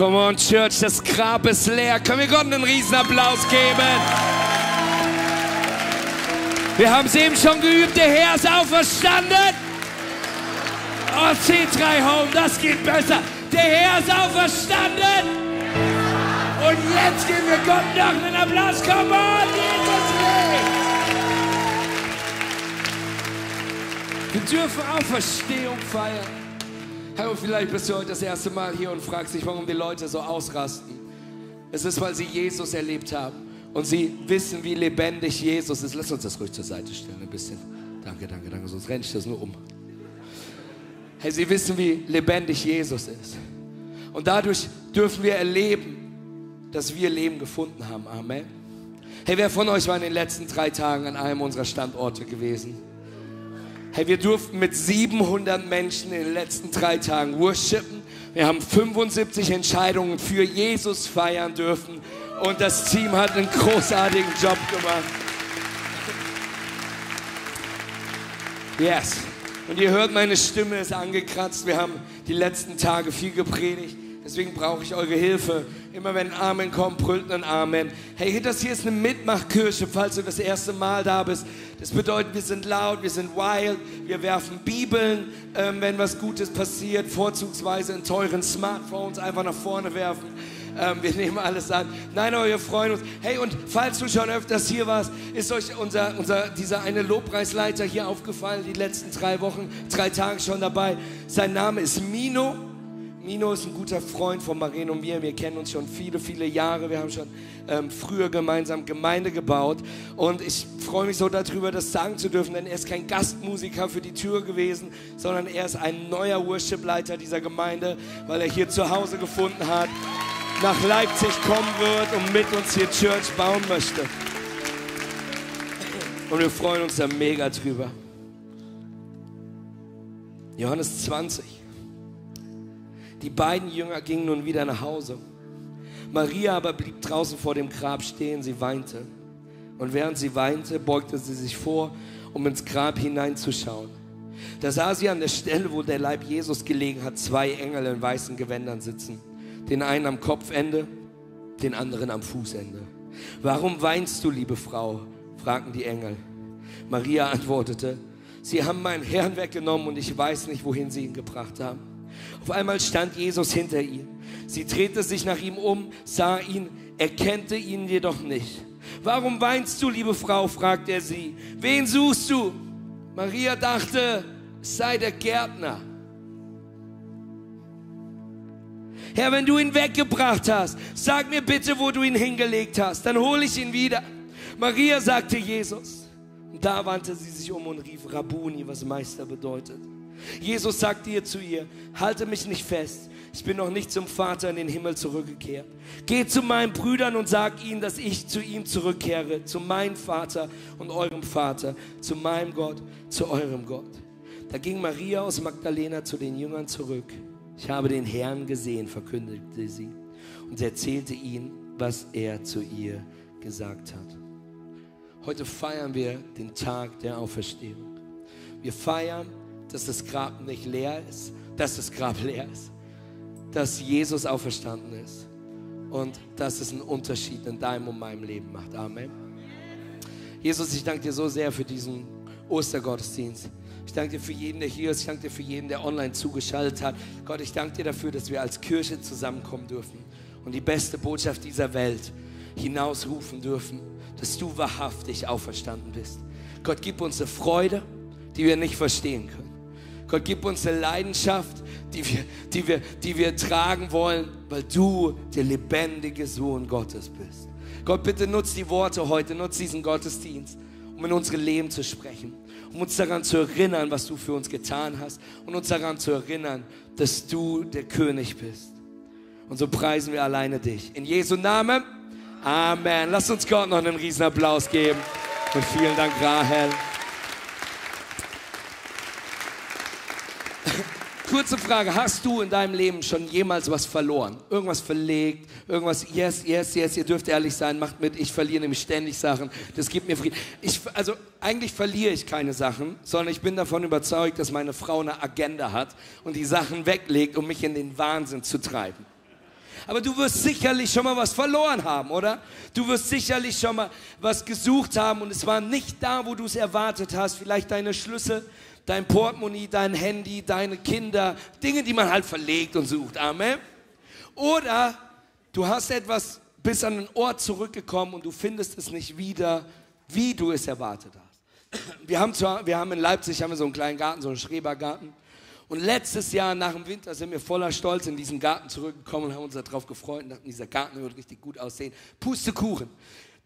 Come on, Church, das Grab ist leer. Können wir Gott einen riesen Applaus geben? Wir haben es eben schon geübt, der Herr ist auferstanden. Oh, C3 Home, das geht besser. Der Herr ist auferstanden. Und jetzt geben wir Gott noch einen Applaus. Come on, Jesus lebt. Wir dürfen Auferstehung feiern. Vielleicht bist du heute das erste Mal hier und fragst dich, warum die Leute so ausrasten. Es ist, weil sie Jesus erlebt haben und sie wissen, wie lebendig Jesus ist. Lass uns das ruhig zur Seite stellen, ein bisschen. Danke, danke, danke, sonst renne ich das nur um. Hey, sie wissen, wie lebendig Jesus ist. Und dadurch dürfen wir erleben, dass wir Leben gefunden haben. Amen. Hey, wer von euch war in den letzten drei Tagen an einem unserer Standorte gewesen? Hey, wir durften mit 700 Menschen in den letzten drei Tagen worshipen. Wir haben 75 Entscheidungen für Jesus feiern dürfen. Und das Team hat einen großartigen Job gemacht. Yes. Und ihr hört, meine Stimme ist angekratzt. Wir haben die letzten Tage viel gepredigt. Deswegen brauche ich eure Hilfe. Immer wenn ein Amen kommt, brüllt ein Amen. Hey, das hier ist eine Mitmachkirche, falls du das erste Mal da bist. Das bedeutet, wir sind laut, wir sind wild, wir werfen Bibeln, ähm, wenn was Gutes passiert, vorzugsweise in teuren Smartphones einfach nach vorne werfen. Ähm, wir nehmen alles an. Nein, aber wir freuen uns. Hey, und falls du schon öfters hier warst, ist euch unser, unser, dieser eine Lobpreisleiter hier aufgefallen, die letzten drei Wochen, drei Tage schon dabei. Sein Name ist Mino. Mino ist ein guter Freund von Maren und mir. Wir kennen uns schon viele, viele Jahre. Wir haben schon ähm, früher gemeinsam Gemeinde gebaut. Und ich freue mich so darüber, das sagen zu dürfen, denn er ist kein Gastmusiker für die Tür gewesen, sondern er ist ein neuer Worship-Leiter dieser Gemeinde, weil er hier zu Hause gefunden hat nach Leipzig kommen wird und mit uns hier Church bauen möchte. Und wir freuen uns da mega drüber. Johannes 20. Die beiden Jünger gingen nun wieder nach Hause. Maria aber blieb draußen vor dem Grab stehen, sie weinte. Und während sie weinte, beugte sie sich vor, um ins Grab hineinzuschauen. Da sah sie an der Stelle, wo der Leib Jesus gelegen hat, zwei Engel in weißen Gewändern sitzen den einen am Kopfende, den anderen am Fußende. Warum weinst du, liebe Frau? fragten die Engel. Maria antwortete, Sie haben meinen Herrn weggenommen und ich weiß nicht, wohin Sie ihn gebracht haben. Auf einmal stand Jesus hinter ihr. Sie drehte sich nach ihm um, sah ihn, erkannte ihn jedoch nicht. Warum weinst du, liebe Frau? fragte er sie. Wen suchst du? Maria dachte, es sei der Gärtner. Herr, wenn du ihn weggebracht hast, sag mir bitte, wo du ihn hingelegt hast, dann hole ich ihn wieder. Maria sagte Jesus. Und da wandte sie sich um und rief Rabuni, was Meister bedeutet. Jesus sagte ihr zu ihr, halte mich nicht fest, ich bin noch nicht zum Vater in den Himmel zurückgekehrt. Geh zu meinen Brüdern und sag ihnen, dass ich zu ihm zurückkehre, zu meinem Vater und eurem Vater, zu meinem Gott, zu eurem Gott. Da ging Maria aus Magdalena zu den Jüngern zurück. Ich habe den Herrn gesehen, verkündete sie und erzählte ihnen, was er zu ihr gesagt hat. Heute feiern wir den Tag der Auferstehung. Wir feiern, dass das Grab nicht leer ist, dass das Grab leer ist, dass Jesus auferstanden ist und dass es einen Unterschied in deinem und meinem Leben macht. Amen. Jesus, ich danke dir so sehr für diesen Ostergottesdienst. Ich danke dir für jeden, der hier ist. Ich danke dir für jeden, der online zugeschaltet hat. Gott, ich danke dir dafür, dass wir als Kirche zusammenkommen dürfen und die beste Botschaft dieser Welt hinausrufen dürfen, dass du wahrhaftig auferstanden bist. Gott, gib uns eine Freude, die wir nicht verstehen können. Gott, gib uns eine Leidenschaft, die wir, die wir, die wir tragen wollen, weil du der lebendige Sohn Gottes bist. Gott, bitte nutz die Worte heute, nutz diesen Gottesdienst, um in unsere Leben zu sprechen um uns daran zu erinnern, was du für uns getan hast und uns daran zu erinnern, dass du der König bist. Und so preisen wir alleine dich. In Jesu Namen. Amen. Lass uns Gott noch einen riesen Applaus geben. Und vielen Dank, Rahel. Kurze Frage, hast du in deinem Leben schon jemals was verloren? Irgendwas verlegt, irgendwas, yes, yes, yes, ihr dürft ehrlich sein, macht mit, ich verliere nämlich ständig Sachen, das gibt mir Frieden. Ich, also eigentlich verliere ich keine Sachen, sondern ich bin davon überzeugt, dass meine Frau eine Agenda hat und die Sachen weglegt, um mich in den Wahnsinn zu treiben. Aber du wirst sicherlich schon mal was verloren haben, oder? Du wirst sicherlich schon mal was gesucht haben und es war nicht da, wo du es erwartet hast. Vielleicht deine Schlüssel, dein Portemonnaie, dein Handy, deine Kinder, Dinge, die man halt verlegt und sucht. Amen. Oder du hast etwas bis an den Ort zurückgekommen und du findest es nicht wieder, wie du es erwartet hast. Wir haben, zwar, wir haben in Leipzig haben wir so einen kleinen Garten, so einen Schrebergarten. Und letztes Jahr nach dem Winter sind wir voller Stolz in diesen Garten zurückgekommen und haben uns darauf gefreut und dachten, dieser Garten wird richtig gut aussehen. Pustekuchen.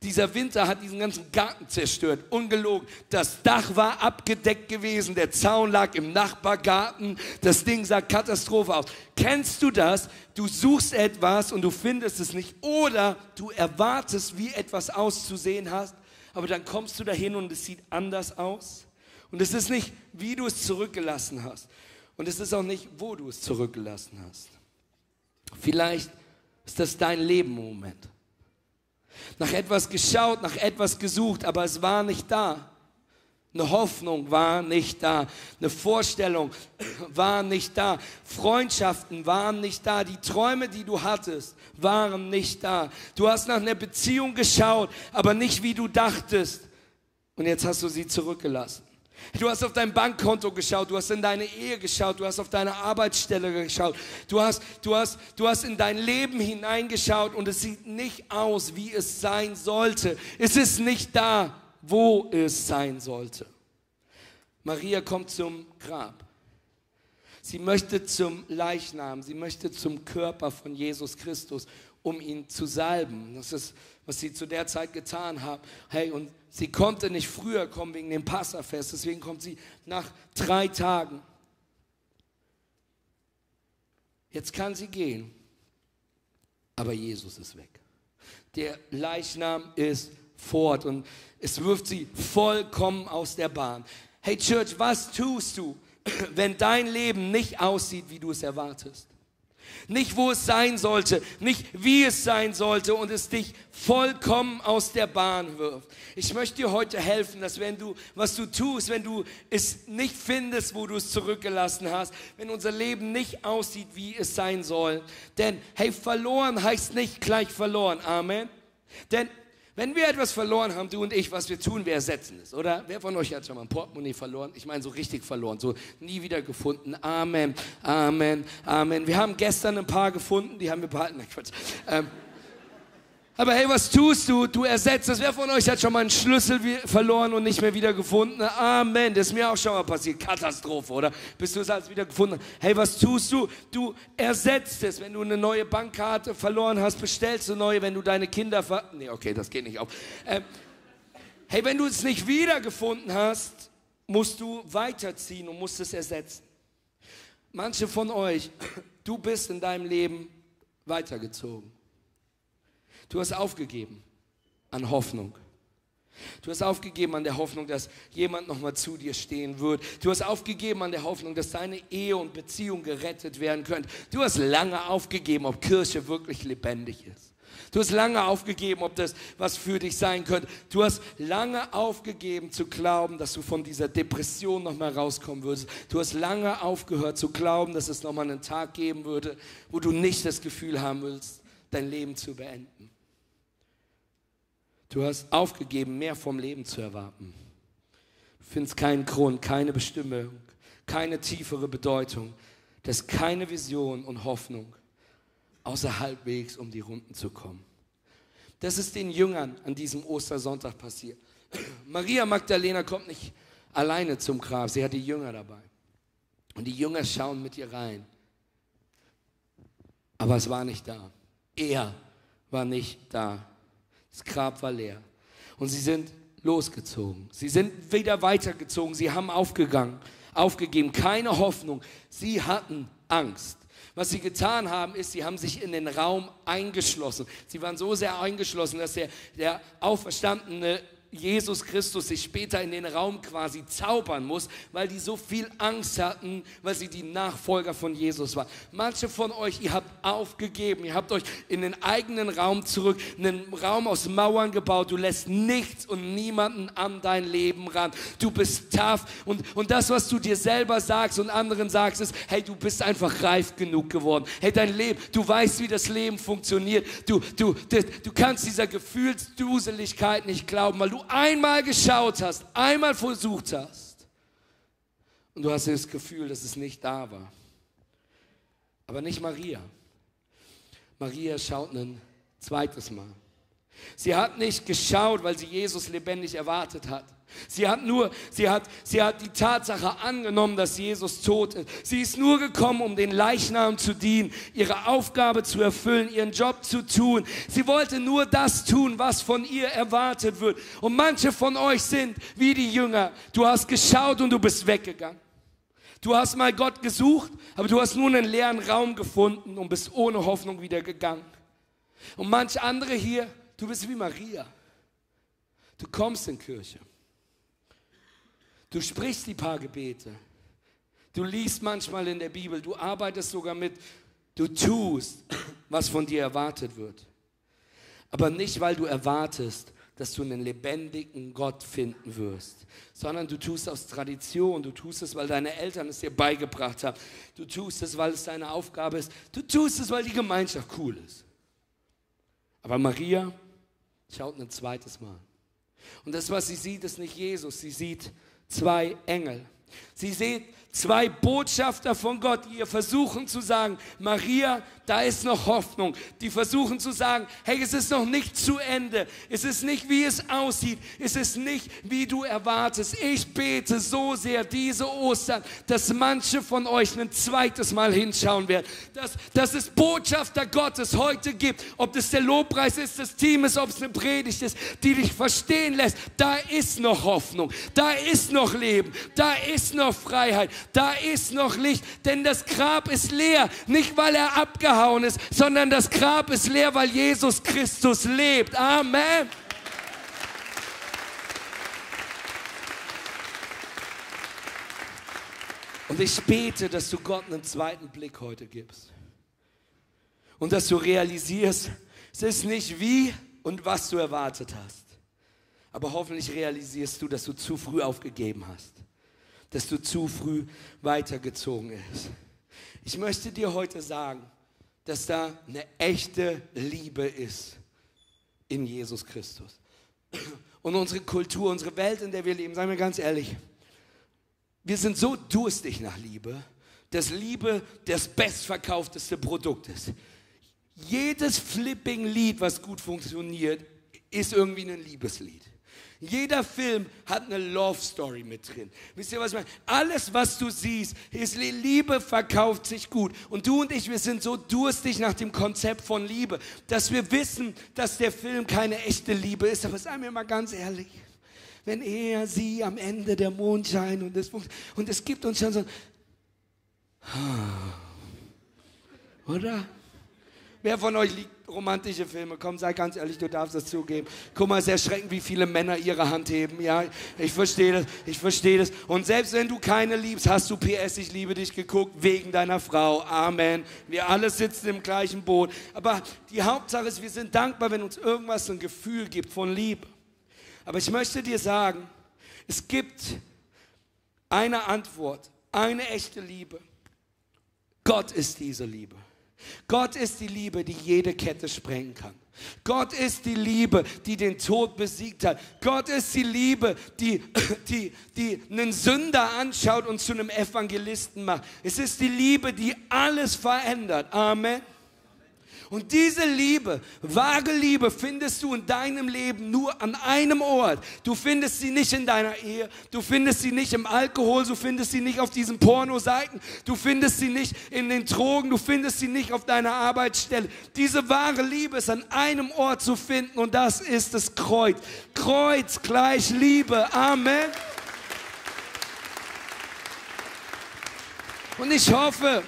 Dieser Winter hat diesen ganzen Garten zerstört, ungelogen. Das Dach war abgedeckt gewesen, der Zaun lag im Nachbargarten, das Ding sah Katastrophe aus. Kennst du das? Du suchst etwas und du findest es nicht oder du erwartest, wie etwas auszusehen hast, aber dann kommst du dahin und es sieht anders aus. Und es ist nicht, wie du es zurückgelassen hast. Und es ist auch nicht, wo du es zurückgelassen hast. Vielleicht ist das dein Leben im Moment. Nach etwas geschaut, nach etwas gesucht, aber es war nicht da. Eine Hoffnung war nicht da. Eine Vorstellung war nicht da. Freundschaften waren nicht da. Die Träume, die du hattest, waren nicht da. Du hast nach einer Beziehung geschaut, aber nicht wie du dachtest. Und jetzt hast du sie zurückgelassen. Du hast auf dein Bankkonto geschaut, du hast in deine Ehe geschaut, du hast auf deine Arbeitsstelle geschaut, du hast, du hast, du hast in dein Leben hineingeschaut und es sieht nicht aus, wie es sein sollte. Es ist nicht da, wo es sein sollte. Maria kommt zum Grab. Sie möchte zum Leichnam, sie möchte zum Körper von Jesus Christus, um ihn zu salben. Das ist, was sie zu der Zeit getan haben. Hey, und Sie konnte nicht früher kommen wegen dem Passafest, deswegen kommt sie nach drei Tagen. Jetzt kann sie gehen, aber Jesus ist weg. Der Leichnam ist fort und es wirft sie vollkommen aus der Bahn. Hey Church, was tust du, wenn dein Leben nicht aussieht, wie du es erwartest? Nicht, wo es sein sollte, nicht wie es sein sollte und es dich vollkommen aus der Bahn wirft. Ich möchte dir heute helfen, dass wenn du, was du tust, wenn du es nicht findest, wo du es zurückgelassen hast, wenn unser Leben nicht aussieht, wie es sein soll. Denn, hey, verloren heißt nicht gleich verloren. Amen. Denn wenn wir etwas verloren haben, du und ich, was wir tun, wir ersetzen es, oder? Wer von euch hat schon mal ein Portemonnaie verloren? Ich meine, so richtig verloren, so nie wieder gefunden. Amen, Amen, Amen. Wir haben gestern ein paar gefunden, die haben wir behalten. Nein, Quatsch. Ähm, aber hey, was tust du? Du ersetzt es. Wer von euch hat schon mal einen Schlüssel verloren und nicht mehr wieder gefunden? Amen. Das ist mir auch schon mal passiert. Katastrophe, oder? Bis du es als wieder gefunden hast. Hey, was tust du? Du ersetzt es. Wenn du eine neue Bankkarte verloren hast, bestellst du neue. Wenn du deine Kinder ver... Nee, okay, das geht nicht auf. Ähm, hey, wenn du es nicht wiedergefunden hast, musst du weiterziehen und musst es ersetzen. Manche von euch, du bist in deinem Leben weitergezogen. Du hast aufgegeben an Hoffnung. Du hast aufgegeben an der Hoffnung, dass jemand nochmal zu dir stehen wird. Du hast aufgegeben an der Hoffnung, dass deine Ehe und Beziehung gerettet werden können. Du hast lange aufgegeben, ob Kirche wirklich lebendig ist. Du hast lange aufgegeben, ob das was für dich sein könnte. Du hast lange aufgegeben zu glauben, dass du von dieser Depression nochmal rauskommen würdest. Du hast lange aufgehört zu glauben, dass es nochmal einen Tag geben würde, wo du nicht das Gefühl haben willst, dein Leben zu beenden. Du hast aufgegeben, mehr vom Leben zu erwarten. Du findest keinen Grund, keine Bestimmung, keine tiefere Bedeutung. Das ist keine Vision und Hoffnung, außer halbwegs, um die Runden zu kommen. Das ist den Jüngern an diesem Ostersonntag passiert. Maria Magdalena kommt nicht alleine zum Grab, sie hat die Jünger dabei. Und die Jünger schauen mit ihr rein. Aber es war nicht da. Er war nicht da. Das Grab war leer. Und sie sind losgezogen. Sie sind wieder weitergezogen. Sie haben aufgegangen, aufgegeben. Keine Hoffnung. Sie hatten Angst. Was sie getan haben, ist, sie haben sich in den Raum eingeschlossen. Sie waren so sehr eingeschlossen, dass der, der auferstandene Jesus Christus sich später in den Raum quasi zaubern muss, weil die so viel Angst hatten, weil sie die Nachfolger von Jesus waren. Manche von euch, ihr habt aufgegeben, ihr habt euch in den eigenen Raum zurück, einen Raum aus Mauern gebaut, du lässt nichts und niemanden an dein Leben ran. Du bist tough und, und das, was du dir selber sagst und anderen sagst, ist, hey, du bist einfach reif genug geworden. Hey, dein Leben, du weißt, wie das Leben funktioniert. Du, du, du, du kannst dieser Gefühlsduseligkeit nicht glauben, weil du einmal geschaut hast, einmal versucht hast und du hast das Gefühl, dass es nicht da war. Aber nicht Maria. Maria schaut ein zweites Mal. Sie hat nicht geschaut, weil sie Jesus lebendig erwartet hat. Sie hat nur, sie hat, sie hat die Tatsache angenommen, dass Jesus tot ist. Sie ist nur gekommen, um den Leichnam zu dienen, ihre Aufgabe zu erfüllen, ihren Job zu tun. Sie wollte nur das tun, was von ihr erwartet wird. Und manche von euch sind wie die Jünger. Du hast geschaut und du bist weggegangen. Du hast mal Gott gesucht, aber du hast nur einen leeren Raum gefunden und bist ohne Hoffnung wieder gegangen. Und manche andere hier, du bist wie Maria. Du kommst in Kirche. Du sprichst die paar Gebete. Du liest manchmal in der Bibel. Du arbeitest sogar mit. Du tust, was von dir erwartet wird. Aber nicht, weil du erwartest, dass du einen lebendigen Gott finden wirst, sondern du tust aus Tradition, du tust es, weil deine Eltern es dir beigebracht haben, du tust es, weil es deine Aufgabe ist, du tust es, weil die Gemeinschaft cool ist. Aber Maria schaut ein zweites Mal. Und das, was sie sieht, ist nicht Jesus, sie sieht zwei Engel. Sie sehen zwei Botschafter von Gott, die ihr versuchen zu sagen, Maria, da ist noch Hoffnung. Die versuchen zu sagen, hey, es ist noch nicht zu Ende. Es ist nicht, wie es aussieht. Es ist nicht, wie du erwartest. Ich bete so sehr diese Ostern, dass manche von euch ein zweites Mal hinschauen werden. Dass, dass es Botschafter Gottes heute gibt. Ob das der Lobpreis ist, das Team ist, ob es eine Predigt ist, die dich verstehen lässt. Da ist noch Hoffnung. Da ist noch Leben. Da ist noch Freiheit. Da ist noch Licht. Denn das Grab ist leer. Nicht, weil er abgehauen ist, sondern das Grab ist leer, weil Jesus Christus lebt. Amen. Und ich bete, dass du Gott einen zweiten Blick heute gibst. Und dass du realisierst, es ist nicht wie und was du erwartet hast. Aber hoffentlich realisierst du, dass du zu früh aufgegeben hast. Dass du zu früh weitergezogen bist. Ich möchte dir heute sagen, dass da eine echte Liebe ist in Jesus Christus. Und unsere Kultur, unsere Welt, in der wir leben, seien wir ganz ehrlich, wir sind so durstig nach Liebe, dass Liebe das bestverkaufteste Produkt ist. Jedes flipping Lied, was gut funktioniert, ist irgendwie ein Liebeslied. Jeder Film hat eine Love Story mit drin. Wisst ihr, was ich meine? Alles, was du siehst, ist Liebe verkauft sich gut. Und du und ich, wir sind so durstig nach dem Konzept von Liebe, dass wir wissen, dass der Film keine echte Liebe ist. Aber seien wir mal ganz ehrlich. Wenn er, sie am Ende der Mondschein und es, und gibt uns schon so, oder? Wer von euch liebt romantische Filme? Komm, sei ganz ehrlich, du darfst das zugeben. Guck mal, es ist erschreckend, wie viele Männer ihre Hand heben. Ja, ich verstehe das, ich verstehe das. Und selbst wenn du keine liebst, hast du PS, ich liebe dich geguckt, wegen deiner Frau. Amen. Wir alle sitzen im gleichen Boot. Aber die Hauptsache ist, wir sind dankbar, wenn uns irgendwas ein Gefühl gibt von Liebe. Aber ich möchte dir sagen, es gibt eine Antwort, eine echte Liebe. Gott ist diese Liebe. Gott ist die Liebe, die jede Kette sprengen kann. Gott ist die Liebe, die den Tod besiegt hat. Gott ist die Liebe, die, die, die einen Sünder anschaut und zu einem Evangelisten macht. Es ist die Liebe, die alles verändert. Amen. Und diese Liebe, wahre Liebe, findest du in deinem Leben nur an einem Ort. Du findest sie nicht in deiner Ehe, du findest sie nicht im Alkohol, du findest sie nicht auf diesen Pornoseiten, du findest sie nicht in den Drogen, du findest sie nicht auf deiner Arbeitsstelle. Diese wahre Liebe ist an einem Ort zu finden und das ist das Kreuz. Kreuz gleich Liebe. Amen. Und ich hoffe,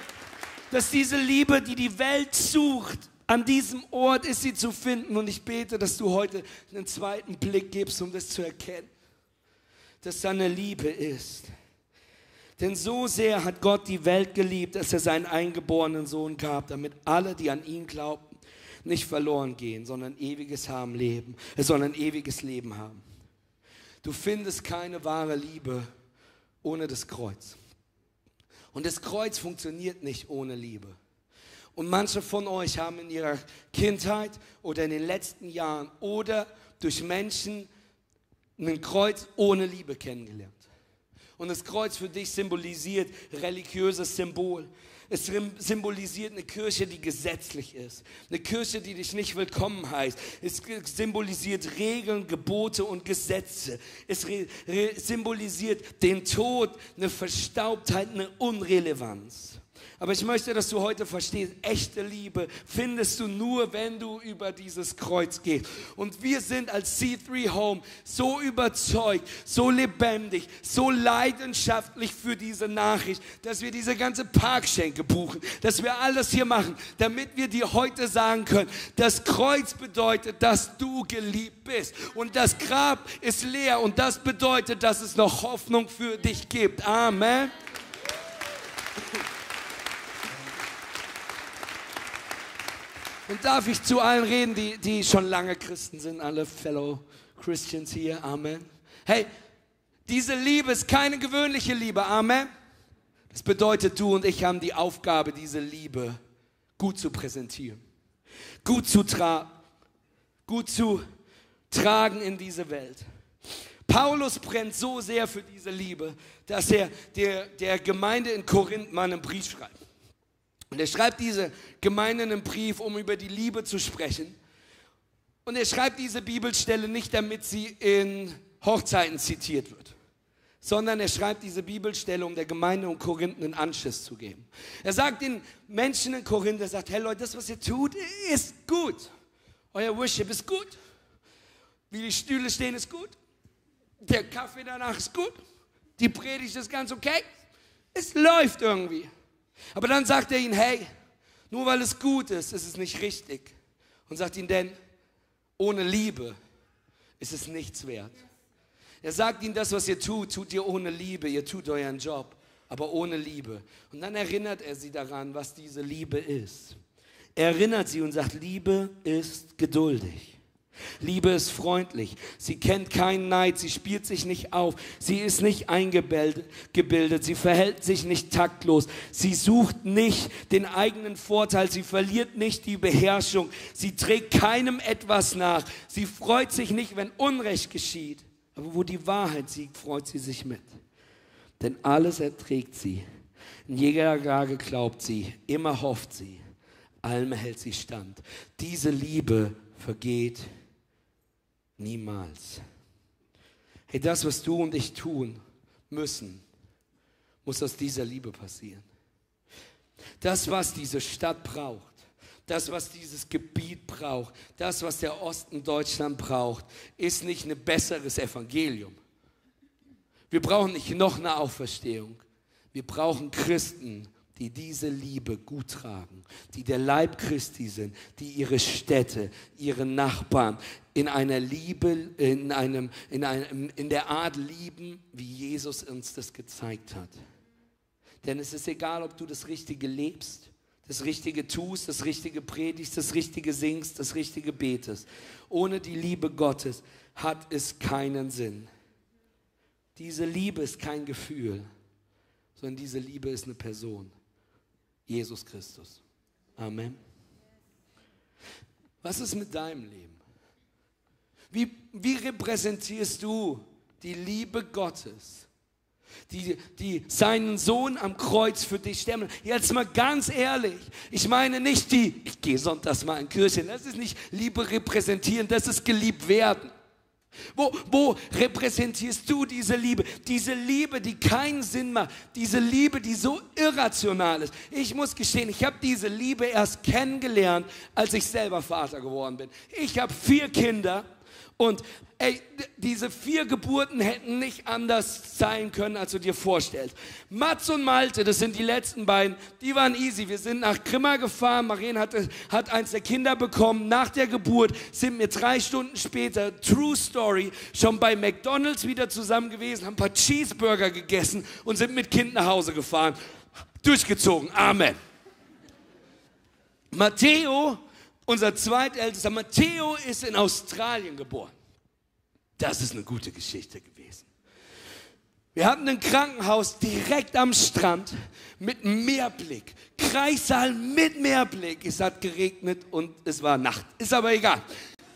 dass diese Liebe, die die Welt sucht, An diesem Ort ist sie zu finden und ich bete, dass du heute einen zweiten Blick gibst, um das zu erkennen, dass seine Liebe ist. Denn so sehr hat Gott die Welt geliebt, dass er seinen eingeborenen Sohn gab, damit alle, die an ihn glaubten, nicht verloren gehen, sondern ewiges haben Leben, äh, sondern ewiges Leben haben. Du findest keine wahre Liebe ohne das Kreuz. Und das Kreuz funktioniert nicht ohne Liebe. Und manche von euch haben in ihrer Kindheit oder in den letzten Jahren oder durch Menschen ein Kreuz ohne Liebe kennengelernt. Und das Kreuz für dich symbolisiert religiöses Symbol. Es symbolisiert eine Kirche, die gesetzlich ist. Eine Kirche, die dich nicht willkommen heißt. Es symbolisiert Regeln, Gebote und Gesetze. Es symbolisiert den Tod, eine Verstaubtheit, eine Unrelevanz. Aber ich möchte, dass du heute verstehst, echte Liebe findest du nur, wenn du über dieses Kreuz gehst. Und wir sind als C3 Home so überzeugt, so lebendig, so leidenschaftlich für diese Nachricht, dass wir diese ganze Parkschenke buchen, dass wir alles hier machen, damit wir dir heute sagen können, das Kreuz bedeutet, dass du geliebt bist. Und das Grab ist leer und das bedeutet, dass es noch Hoffnung für dich gibt. Amen. Und darf ich zu allen reden, die, die schon lange Christen sind, alle Fellow Christians hier. Amen. Hey, diese Liebe ist keine gewöhnliche Liebe. Amen. Das bedeutet, du und ich haben die Aufgabe, diese Liebe gut zu präsentieren, gut zu tragen, gut zu tragen in diese Welt. Paulus brennt so sehr für diese Liebe, dass er der, der Gemeinde in Korinth mal einen Brief schreibt. Und er schreibt diese Gemeinde einen Brief, um über die Liebe zu sprechen. Und er schreibt diese Bibelstelle nicht, damit sie in Hochzeiten zitiert wird, sondern er schreibt diese Bibelstelle, um der Gemeinde in Korinth einen Anschluss zu geben. Er sagt den Menschen in Korinth, er sagt, hey Leute, das, was ihr tut, ist gut. Euer Worship ist gut. Wie die Stühle stehen, ist gut. Der Kaffee danach ist gut. Die Predigt ist ganz okay. Es läuft irgendwie. Aber dann sagt er ihnen, hey, nur weil es gut ist, ist es nicht richtig. Und sagt ihnen, denn ohne Liebe ist es nichts wert. Er sagt ihnen, das, was ihr tut, tut ihr ohne Liebe, ihr tut euren Job, aber ohne Liebe. Und dann erinnert er sie daran, was diese Liebe ist. Er erinnert sie und sagt, Liebe ist geduldig. Liebe ist freundlich. Sie kennt keinen Neid. Sie spielt sich nicht auf. Sie ist nicht eingebildet. Sie verhält sich nicht taktlos. Sie sucht nicht den eigenen Vorteil. Sie verliert nicht die Beherrschung. Sie trägt keinem etwas nach. Sie freut sich nicht, wenn Unrecht geschieht. Aber wo die Wahrheit siegt, freut sie sich mit. Denn alles erträgt sie. In jeder Lage glaubt sie. Immer hofft sie. Allem hält sie stand. Diese Liebe vergeht Niemals. Hey, das, was du und ich tun müssen, muss aus dieser Liebe passieren. Das, was diese Stadt braucht, das, was dieses Gebiet braucht, das, was der Osten Deutschland braucht, ist nicht ein besseres Evangelium. Wir brauchen nicht noch eine Auferstehung. Wir brauchen Christen, die diese Liebe gut tragen, die der Leib Christi sind, die ihre Städte, ihre Nachbarn in einer Liebe, in, einem, in, einem, in der Art lieben, wie Jesus uns das gezeigt hat. Denn es ist egal, ob du das Richtige lebst, das Richtige tust, das Richtige predigst, das Richtige singst, das Richtige betest. Ohne die Liebe Gottes hat es keinen Sinn. Diese Liebe ist kein Gefühl, sondern diese Liebe ist eine Person. Jesus Christus. Amen. Was ist mit deinem Leben? Wie, wie repräsentierst du die Liebe Gottes, die, die seinen Sohn am Kreuz für dich sterben? Jetzt mal ganz ehrlich, ich meine nicht die, ich gehe sonntags mal in Kirche, das ist nicht Liebe repräsentieren, das ist geliebt werden. Wo, wo repräsentierst du diese Liebe? Diese Liebe, die keinen Sinn macht. Diese Liebe, die so irrational ist. Ich muss gestehen, ich habe diese Liebe erst kennengelernt, als ich selber Vater geworden bin. Ich habe vier Kinder Und ey, diese vier Geburten hätten nicht anders sein können, als du dir vorstellst. Mats und Malte, das sind die letzten beiden, die waren easy. Wir sind nach Grimma gefahren, Maren hat, hat eins der Kinder bekommen. Nach der Geburt sind wir drei Stunden später, True Story, schon bei McDonalds wieder zusammen gewesen, haben ein paar Cheeseburger gegessen und sind mit Kind nach Hause gefahren. Durchgezogen. Amen. Matteo unser zweitältester Matteo ist in Australien geboren. Das ist eine gute Geschichte gewesen. Wir hatten ein Krankenhaus direkt am Strand mit Meerblick. Kreissaal mit Meerblick. Es hat geregnet und es war Nacht. Ist aber egal.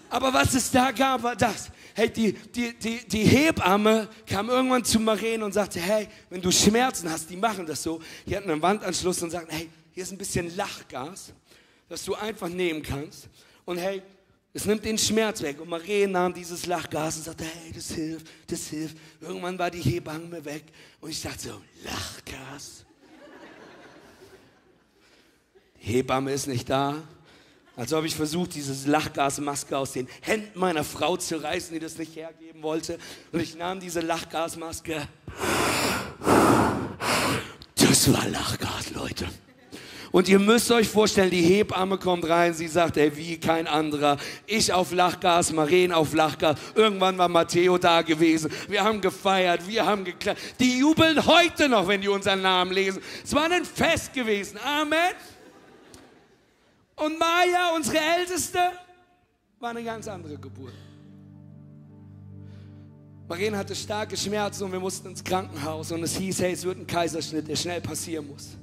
Aber was es da gab, war das. Hey, die, die, die, die Hebamme kam irgendwann zu Maren und sagte, hey, wenn du Schmerzen hast, die machen das so. Die hatten einen Wandanschluss und sagten, hey, hier ist ein bisschen Lachgas das du einfach nehmen kannst. Und hey, es nimmt den Schmerz weg. Und Marie nahm dieses Lachgas und sagte, hey, das hilft, das hilft. Irgendwann war die Hebamme weg. Und ich dachte so, Lachgas? Die Hebamme ist nicht da. Also habe ich versucht, diese Lachgasmaske aus den Händen meiner Frau zu reißen, die das nicht hergeben wollte. Und ich nahm diese Lachgasmaske. Das war Lachgas, Leute. Und ihr müsst euch vorstellen, die Hebamme kommt rein, sie sagt, ey, wie kein anderer. Ich auf Lachgas, Maren auf Lachgas. Irgendwann war Matteo da gewesen. Wir haben gefeiert, wir haben geklappt. Die jubeln heute noch, wenn die unseren Namen lesen. Es war ein Fest gewesen. Amen. Und Maya, unsere Älteste, war eine ganz andere Geburt. Maren hatte starke Schmerzen und wir mussten ins Krankenhaus und es hieß, hey, es wird ein Kaiserschnitt, der schnell passieren muss.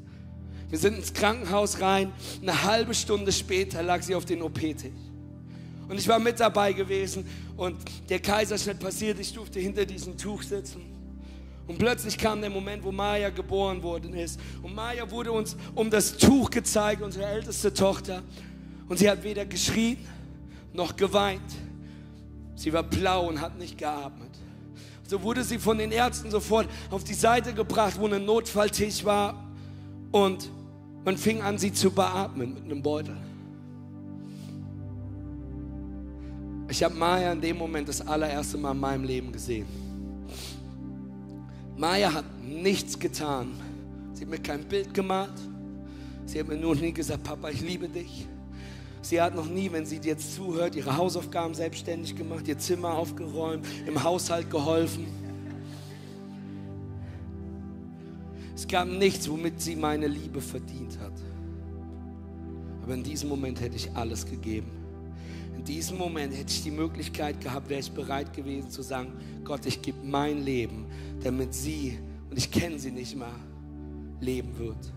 Wir sind ins Krankenhaus rein. Eine halbe Stunde später lag sie auf den OP-Tisch. Und ich war mit dabei gewesen und der Kaiserschnitt passiert. Ich durfte hinter diesem Tuch sitzen. Und plötzlich kam der Moment, wo Maya geboren worden ist. Und Maya wurde uns um das Tuch gezeigt, unsere älteste Tochter. Und sie hat weder geschrien noch geweint. Sie war blau und hat nicht geatmet. So wurde sie von den Ärzten sofort auf die Seite gebracht, wo ein Notfalltisch war. Und man fing an, sie zu beatmen mit einem Beutel. Ich habe Maya in dem Moment das allererste Mal in meinem Leben gesehen. Maya hat nichts getan. Sie hat mir kein Bild gemalt. Sie hat mir nur nie gesagt, Papa, ich liebe dich. Sie hat noch nie, wenn sie jetzt zuhört, ihre Hausaufgaben selbstständig gemacht, ihr Zimmer aufgeräumt, im Haushalt geholfen. Es gab nichts, womit sie meine Liebe verdient hat. Aber in diesem Moment hätte ich alles gegeben. In diesem Moment hätte ich die Möglichkeit gehabt, wäre ich bereit gewesen zu sagen, Gott, ich gebe mein Leben, damit sie, und ich kenne sie nicht mal, leben wird.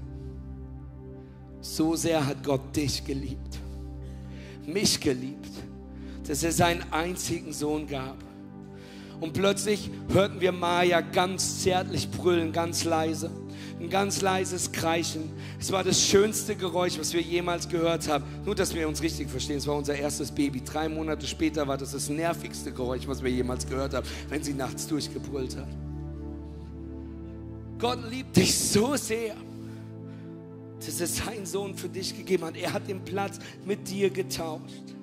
So sehr hat Gott dich geliebt, mich geliebt, dass er seinen einzigen Sohn gab. Und plötzlich hörten wir Maya ganz zärtlich brüllen, ganz leise ein ganz leises Kreischen. Es war das schönste Geräusch, was wir jemals gehört haben. Nur, dass wir uns richtig verstehen, es war unser erstes Baby. Drei Monate später war das das nervigste Geräusch, was wir jemals gehört haben, wenn sie nachts durchgebrüllt hat. Gott liebt dich so sehr, dass er seinen Sohn für dich gegeben hat. Er hat den Platz mit dir getauscht.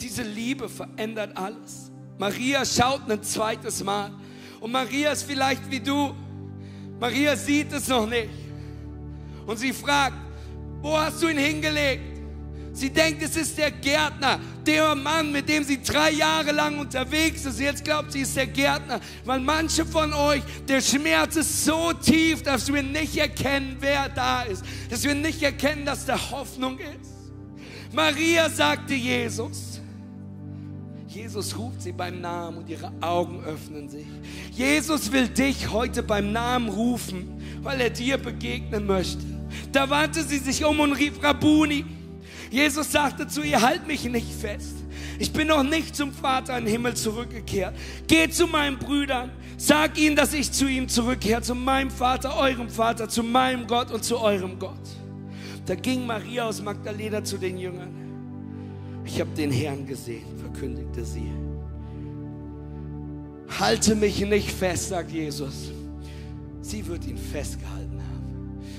Diese Liebe verändert alles. Maria schaut ein zweites Mal. Und Maria ist vielleicht wie du Maria sieht es noch nicht. Und sie fragt, wo hast du ihn hingelegt? Sie denkt, es ist der Gärtner, der Mann, mit dem sie drei Jahre lang unterwegs ist. Jetzt glaubt sie, ist der Gärtner. Weil manche von euch, der Schmerz ist so tief, dass wir nicht erkennen, wer da ist. Dass wir nicht erkennen, dass da Hoffnung ist. Maria sagte Jesus, Jesus ruft sie beim Namen und ihre Augen öffnen sich. Jesus will dich heute beim Namen rufen, weil er dir begegnen möchte. Da wandte sie sich um und rief Rabuni. Jesus sagte zu ihr, halt mich nicht fest. Ich bin noch nicht zum Vater im Himmel zurückgekehrt. Geh zu meinen Brüdern, sag ihnen, dass ich zu ihm zurückkehre, zu meinem Vater, eurem Vater, zu meinem Gott und zu eurem Gott. Da ging Maria aus Magdalena zu den Jüngern. Ich habe den Herrn gesehen verkündigte sie. Halte mich nicht fest, sagt Jesus. Sie wird ihn festgehalten.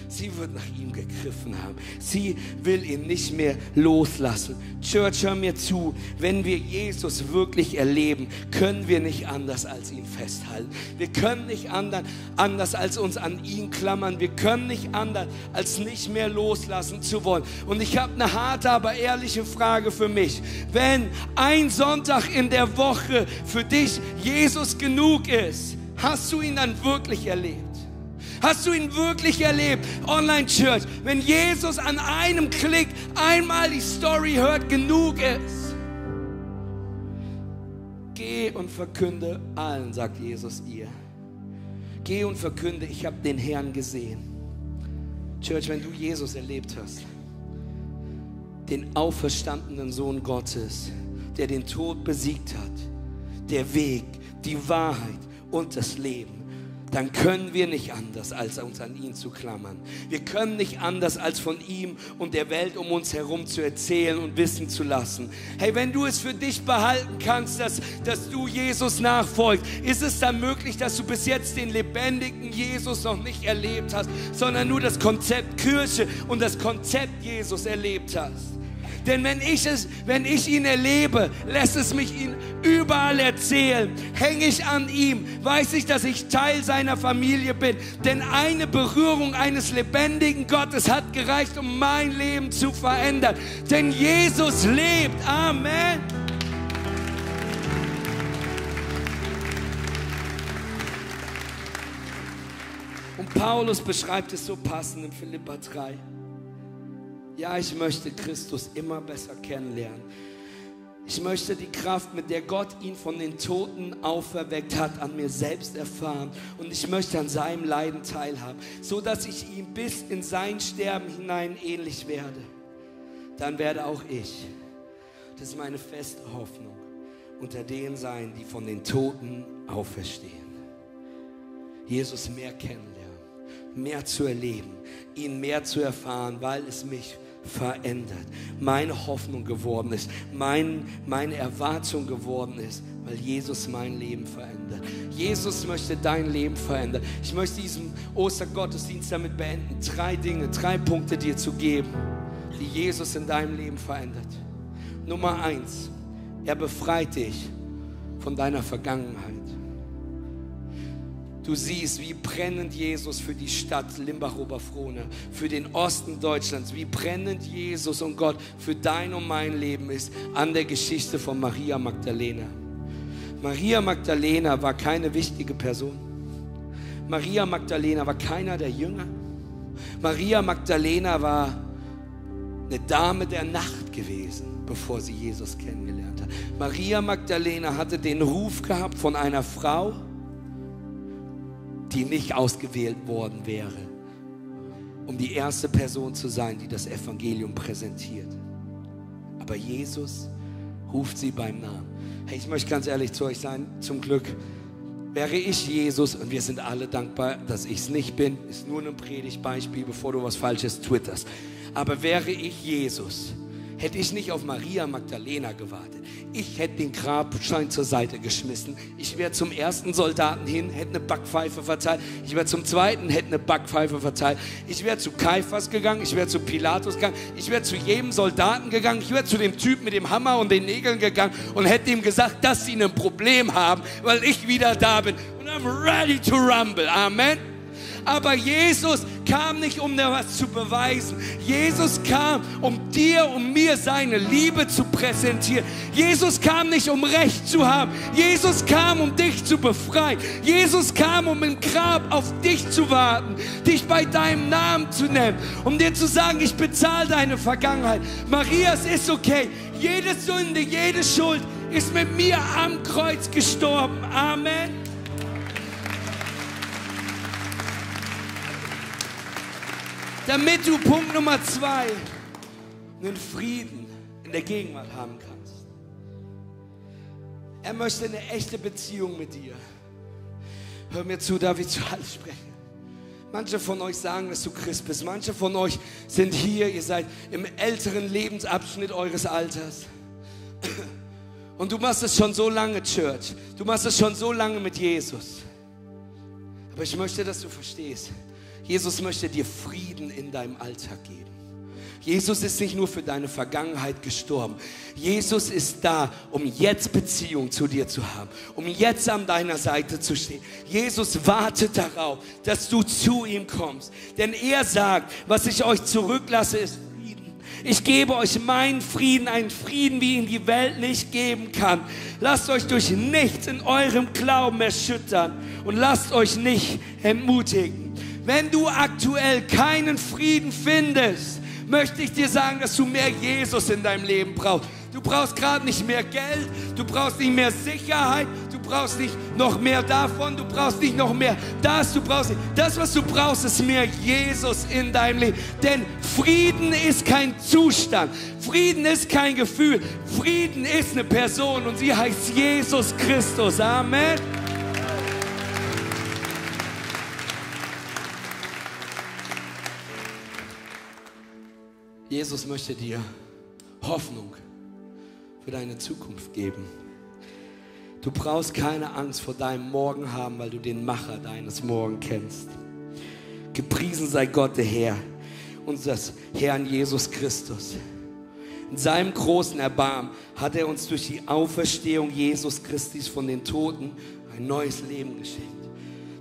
Sie wird nach ihm gegriffen haben. Sie will ihn nicht mehr loslassen. Church, hör mir zu. Wenn wir Jesus wirklich erleben, können wir nicht anders als ihn festhalten. Wir können nicht anders als uns an ihn klammern. Wir können nicht anders als nicht mehr loslassen zu wollen. Und ich habe eine harte, aber ehrliche Frage für mich. Wenn ein Sonntag in der Woche für dich Jesus genug ist, hast du ihn dann wirklich erlebt? Hast du ihn wirklich erlebt? Online Church, wenn Jesus an einem Klick einmal die Story hört, genug ist. Geh und verkünde allen, sagt Jesus ihr. Geh und verkünde, ich habe den Herrn gesehen. Church, wenn du Jesus erlebt hast, den auferstandenen Sohn Gottes, der den Tod besiegt hat, der Weg, die Wahrheit und das Leben dann können wir nicht anders, als uns an ihn zu klammern. Wir können nicht anders, als von ihm und der Welt um uns herum zu erzählen und wissen zu lassen. Hey, wenn du es für dich behalten kannst, dass, dass du Jesus nachfolgst, ist es dann möglich, dass du bis jetzt den lebendigen Jesus noch nicht erlebt hast, sondern nur das Konzept Kirche und das Konzept Jesus erlebt hast. Denn wenn ich, es, wenn ich ihn erlebe, lässt es mich ihn überall erzählen. Hänge ich an ihm, weiß ich, dass ich Teil seiner Familie bin. Denn eine Berührung eines lebendigen Gottes hat gereicht, um mein Leben zu verändern. Denn Jesus lebt. Amen. Und Paulus beschreibt es so passend in Philippa 3. Ja, ich möchte Christus immer besser kennenlernen. Ich möchte die Kraft, mit der Gott ihn von den Toten auferweckt hat, an mir selbst erfahren. Und ich möchte an seinem Leiden teilhaben, so dass ich ihm bis in sein Sterben hinein ähnlich werde. Dann werde auch ich, das ist meine feste Hoffnung, unter denen sein, die von den Toten auferstehen. Jesus mehr kennenlernen, mehr zu erleben, ihn mehr zu erfahren, weil es mich verändert, meine Hoffnung geworden ist, mein, meine Erwartung geworden ist, weil Jesus mein Leben verändert. Jesus möchte dein Leben verändern. Ich möchte diesen Ostergottesdienst damit beenden, drei Dinge, drei Punkte dir zu geben, die Jesus in deinem Leben verändert. Nummer eins, er befreit dich von deiner Vergangenheit. Du siehst, wie brennend Jesus für die Stadt Limbach-Oberfrohne, für den Osten Deutschlands, wie brennend Jesus und Gott für dein und mein Leben ist an der Geschichte von Maria Magdalena. Maria Magdalena war keine wichtige Person. Maria Magdalena war keiner der Jünger. Maria Magdalena war eine Dame der Nacht gewesen, bevor sie Jesus kennengelernt hat. Maria Magdalena hatte den Ruf gehabt von einer Frau, die nicht ausgewählt worden wäre, um die erste Person zu sein, die das Evangelium präsentiert. Aber Jesus ruft sie beim Namen. Hey, ich möchte ganz ehrlich zu euch sein, zum Glück wäre ich Jesus, und wir sind alle dankbar, dass ich es nicht bin, ist nur ein Predigtbeispiel, bevor du was Falsches twitterst. Aber wäre ich Jesus, hätte ich nicht auf Maria Magdalena gewartet. Ich hätte den Grabstein zur Seite geschmissen. Ich wäre zum ersten Soldaten hin, hätte eine Backpfeife verteilt. Ich wäre zum zweiten, hätte eine Backpfeife verteilt. Ich wäre zu Kaiphas gegangen, ich wäre zu Pilatus gegangen, ich wäre zu jedem Soldaten gegangen, ich wäre zu dem Typ mit dem Hammer und den Nägeln gegangen und hätte ihm gesagt, dass sie ein Problem haben, weil ich wieder da bin. Und I'm ready to rumble. Amen. Aber Jesus kam nicht, um dir was zu beweisen. Jesus kam, um dir und mir seine Liebe zu präsentieren. Jesus kam nicht, um Recht zu haben. Jesus kam, um dich zu befreien. Jesus kam, um im Grab auf dich zu warten, dich bei deinem Namen zu nennen, um dir zu sagen, ich bezahle deine Vergangenheit. Maria, es ist okay. Jede Sünde, jede Schuld ist mit mir am Kreuz gestorben. Amen. Damit du Punkt Nummer zwei einen Frieden in der Gegenwart haben kannst. Er möchte eine echte Beziehung mit dir. Hör mir zu, darf ich zu alles sprechen. Manche von euch sagen, dass du Christ bist. Manche von euch sind hier, ihr seid im älteren Lebensabschnitt eures Alters. Und du machst es schon so lange, Church. Du machst es schon so lange mit Jesus. Aber ich möchte, dass du verstehst, Jesus möchte dir Frieden in deinem Alltag geben. Jesus ist nicht nur für deine Vergangenheit gestorben. Jesus ist da, um jetzt Beziehung zu dir zu haben, um jetzt an deiner Seite zu stehen. Jesus wartet darauf, dass du zu ihm kommst. Denn er sagt, was ich euch zurücklasse, ist Frieden. Ich gebe euch meinen Frieden, einen Frieden, wie ihn die Welt nicht geben kann. Lasst euch durch nichts in eurem Glauben erschüttern und lasst euch nicht entmutigen. Wenn du aktuell keinen Frieden findest, möchte ich dir sagen, dass du mehr Jesus in deinem Leben brauchst. Du brauchst gerade nicht mehr Geld, du brauchst nicht mehr Sicherheit, du brauchst nicht noch mehr davon, du brauchst nicht noch mehr das, du brauchst nicht. Das, was du brauchst, ist mehr Jesus in deinem Leben. Denn Frieden ist kein Zustand, Frieden ist kein Gefühl, Frieden ist eine Person und sie heißt Jesus Christus. Amen. Jesus möchte dir Hoffnung für deine Zukunft geben. Du brauchst keine Angst vor deinem Morgen haben, weil du den Macher deines Morgen kennst. Gepriesen sei Gott der Herr, unseres Herrn Jesus Christus. In seinem großen Erbarmen hat er uns durch die Auferstehung Jesus Christus von den Toten ein neues Leben geschenkt.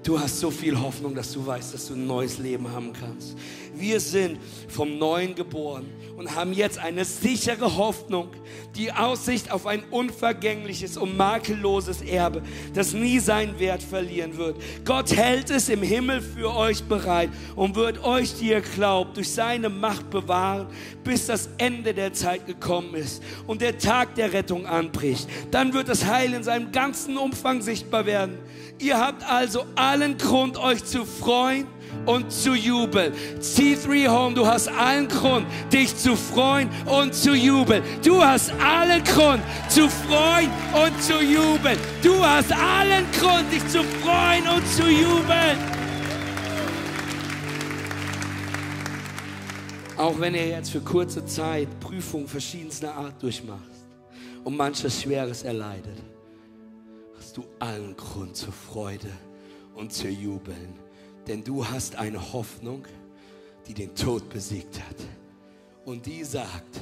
Du hast so viel Hoffnung, dass du weißt, dass du ein neues Leben haben kannst. Wir sind vom Neuen geboren und haben jetzt eine sichere Hoffnung, die Aussicht auf ein unvergängliches und makelloses Erbe, das nie seinen Wert verlieren wird. Gott hält es im Himmel für euch bereit und wird euch, die ihr glaubt, durch seine Macht bewahren, bis das Ende der Zeit gekommen ist und der Tag der Rettung anbricht. Dann wird das Heil in seinem ganzen Umfang sichtbar werden. Ihr habt also allen Grund, euch zu freuen und zu jubeln. C3 Home, du hast allen Grund, dich zu freuen und zu jubeln. Du hast allen Grund zu freuen und zu jubeln. Du hast allen Grund, dich zu freuen und zu jubeln. Auch wenn ihr jetzt für kurze Zeit Prüfungen verschiedenster Art durchmacht und manches Schweres erleidet du allen Grund zur Freude und zu jubeln, denn du hast eine Hoffnung, die den Tod besiegt hat. Und die sagt,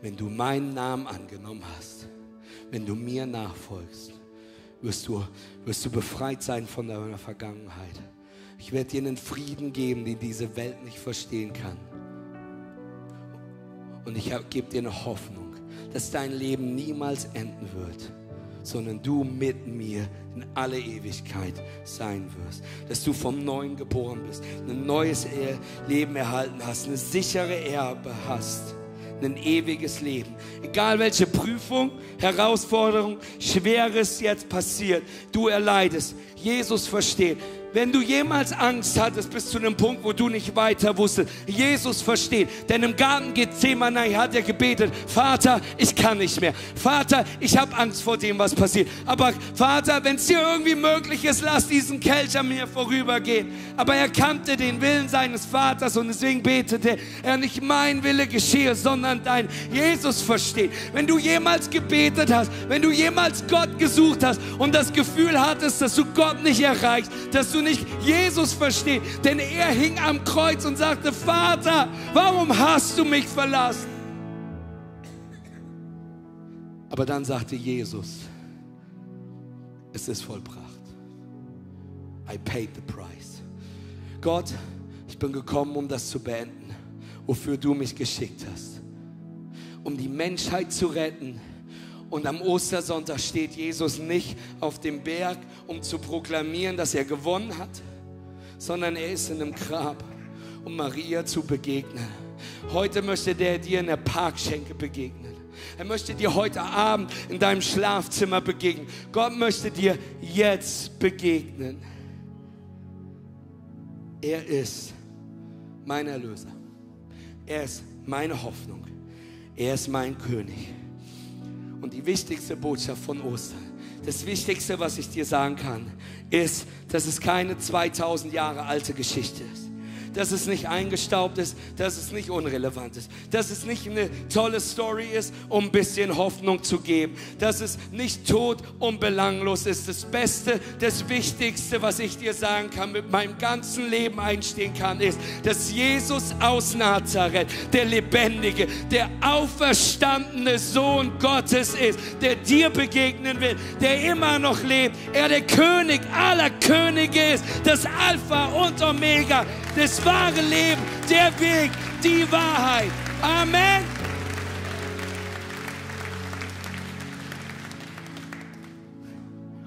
wenn du meinen Namen angenommen hast, wenn du mir nachfolgst, wirst du, wirst du befreit sein von deiner Vergangenheit. Ich werde dir einen Frieden geben, den diese Welt nicht verstehen kann. Und ich gebe dir eine Hoffnung, dass dein Leben niemals enden wird sondern du mit mir in alle Ewigkeit sein wirst. Dass du vom Neuen geboren bist, ein neues Leben erhalten hast, eine sichere Erbe hast, ein ewiges Leben. Egal welche Prüfung, Herausforderung, Schweres jetzt passiert, du erleidest. Jesus versteht, wenn du jemals Angst hattest bis zu einem Punkt, wo du nicht weiter wusstest, Jesus versteht. Denn im Garten Gethsemane hat er gebetet, Vater, ich kann nicht mehr. Vater, ich habe Angst vor dem, was passiert. Aber Vater, wenn es dir irgendwie möglich ist, lass diesen Kelch an mir vorübergehen. Aber er kannte den Willen seines Vaters und deswegen betete er, nicht mein Wille geschehe, sondern dein. Jesus versteht. Wenn du jemals gebetet hast, wenn du jemals Gott gesucht hast und das Gefühl hattest, dass du Gott nicht erreichst, dass du nicht Jesus verstehen. Denn er hing am Kreuz und sagte, Vater, warum hast du mich verlassen? Aber dann sagte Jesus, es ist vollbracht. I paid the price. Gott, ich bin gekommen, um das zu beenden, wofür du mich geschickt hast. Um die Menschheit zu retten und am Ostersonntag steht Jesus nicht auf dem Berg, um zu proklamieren, dass er gewonnen hat, sondern er ist in einem Grab, um Maria zu begegnen. Heute möchte der dir in der Parkschenke begegnen. Er möchte dir heute Abend in deinem Schlafzimmer begegnen. Gott möchte dir jetzt begegnen. Er ist mein Erlöser. Er ist meine Hoffnung. Er ist mein König. Und die wichtigste Botschaft von Ostern, das Wichtigste, was ich dir sagen kann, ist, dass es keine 2000 Jahre alte Geschichte ist. Dass es nicht eingestaubt ist, dass es nicht unrelevant ist, dass es nicht eine tolle Story ist, um ein bisschen Hoffnung zu geben, dass es nicht tot und belanglos ist. Das Beste, das Wichtigste, was ich dir sagen kann, mit meinem ganzen Leben einstehen kann, ist, dass Jesus aus Nazareth, der Lebendige, der auferstandene Sohn Gottes ist, der dir begegnen will, der immer noch lebt, er der König aller Könige ist, das Alpha und Omega, das wahre Leben, der Weg, die Wahrheit. Amen.